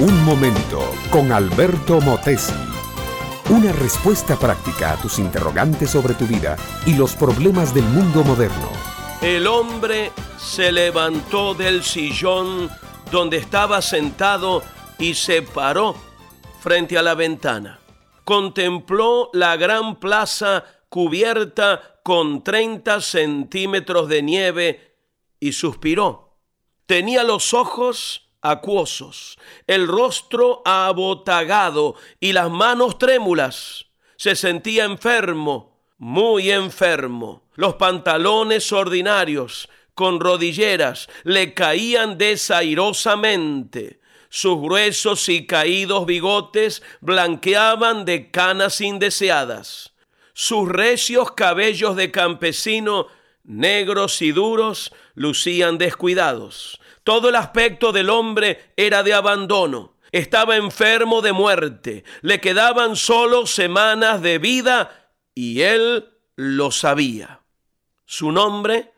Un momento con Alberto Motesi. Una respuesta práctica a tus interrogantes sobre tu vida y los problemas del mundo moderno. El hombre se levantó del sillón donde estaba sentado y se paró frente a la ventana. Contempló la gran plaza cubierta con 30 centímetros de nieve y suspiró. Tenía los ojos acuosos, el rostro abotagado y las manos trémulas. Se sentía enfermo, muy enfermo. Los pantalones ordinarios, con rodilleras, le caían desairosamente. Sus gruesos y caídos bigotes blanqueaban de canas indeseadas. Sus recios cabellos de campesino, negros y duros, lucían descuidados. Todo el aspecto del hombre era de abandono. Estaba enfermo de muerte. Le quedaban solo semanas de vida y él lo sabía. Su nombre,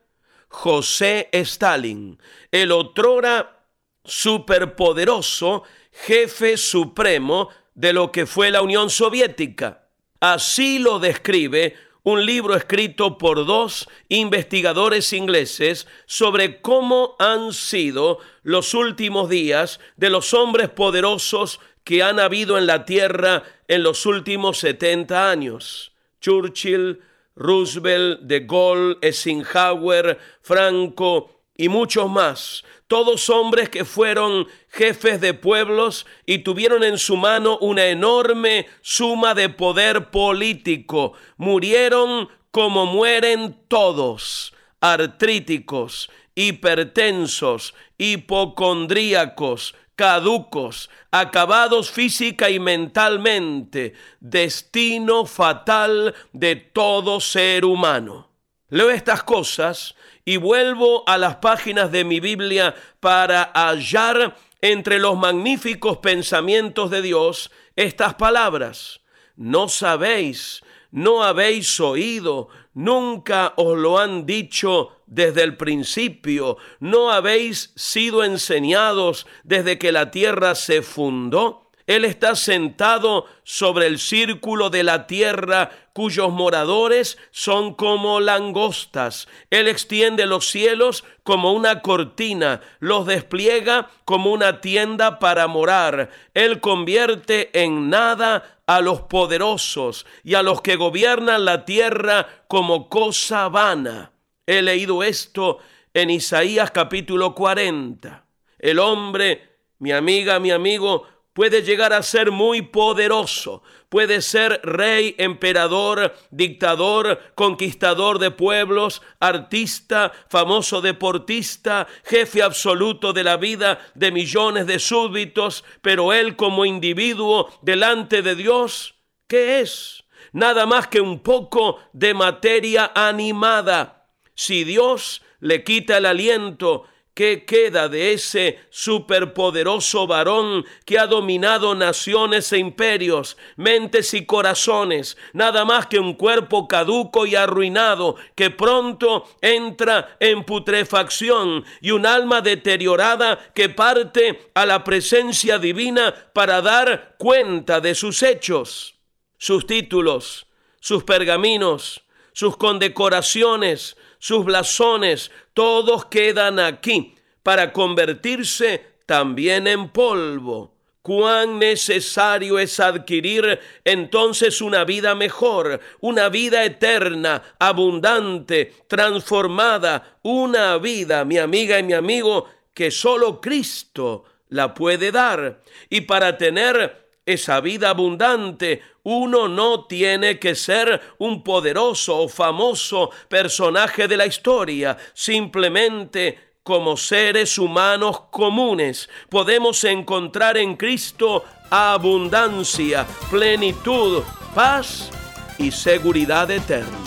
José Stalin, el otrora superpoderoso jefe supremo de lo que fue la Unión Soviética. Así lo describe un libro escrito por dos investigadores ingleses sobre cómo han sido los últimos días de los hombres poderosos que han habido en la Tierra en los últimos 70 años. Churchill, Roosevelt, De Gaulle, Eisenhower, Franco y muchos más todos hombres que fueron jefes de pueblos y tuvieron en su mano una enorme suma de poder político. Murieron como mueren todos, artríticos, hipertensos, hipocondríacos, caducos, acabados física y mentalmente, destino fatal de todo ser humano. Leo estas cosas y vuelvo a las páginas de mi Biblia para hallar entre los magníficos pensamientos de Dios estas palabras. No sabéis, no habéis oído, nunca os lo han dicho desde el principio, no habéis sido enseñados desde que la tierra se fundó. Él está sentado sobre el círculo de la tierra cuyos moradores son como langostas. Él extiende los cielos como una cortina, los despliega como una tienda para morar. Él convierte en nada a los poderosos y a los que gobiernan la tierra como cosa vana. He leído esto en Isaías capítulo 40. El hombre, mi amiga, mi amigo, puede llegar a ser muy poderoso, puede ser rey, emperador, dictador, conquistador de pueblos, artista, famoso deportista, jefe absoluto de la vida de millones de súbditos, pero él como individuo delante de Dios, ¿qué es? Nada más que un poco de materia animada. Si Dios le quita el aliento ¿Qué queda de ese superpoderoso varón que ha dominado naciones e imperios, mentes y corazones? Nada más que un cuerpo caduco y arruinado que pronto entra en putrefacción y un alma deteriorada que parte a la presencia divina para dar cuenta de sus hechos, sus títulos, sus pergaminos, sus condecoraciones, sus blasones, todos quedan aquí para convertirse también en polvo. Cuán necesario es adquirir entonces una vida mejor, una vida eterna, abundante, transformada, una vida, mi amiga y mi amigo, que solo Cristo la puede dar. Y para tener esa vida abundante, uno no tiene que ser un poderoso o famoso personaje de la historia, simplemente como seres humanos comunes podemos encontrar en Cristo abundancia, plenitud, paz y seguridad eterna.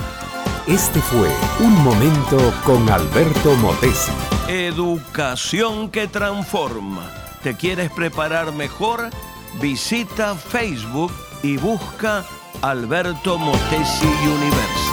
Este fue Un Momento con Alberto Motesi. Educación que transforma. ¿Te quieres preparar mejor? Visita Facebook y busca Alberto Motesi University.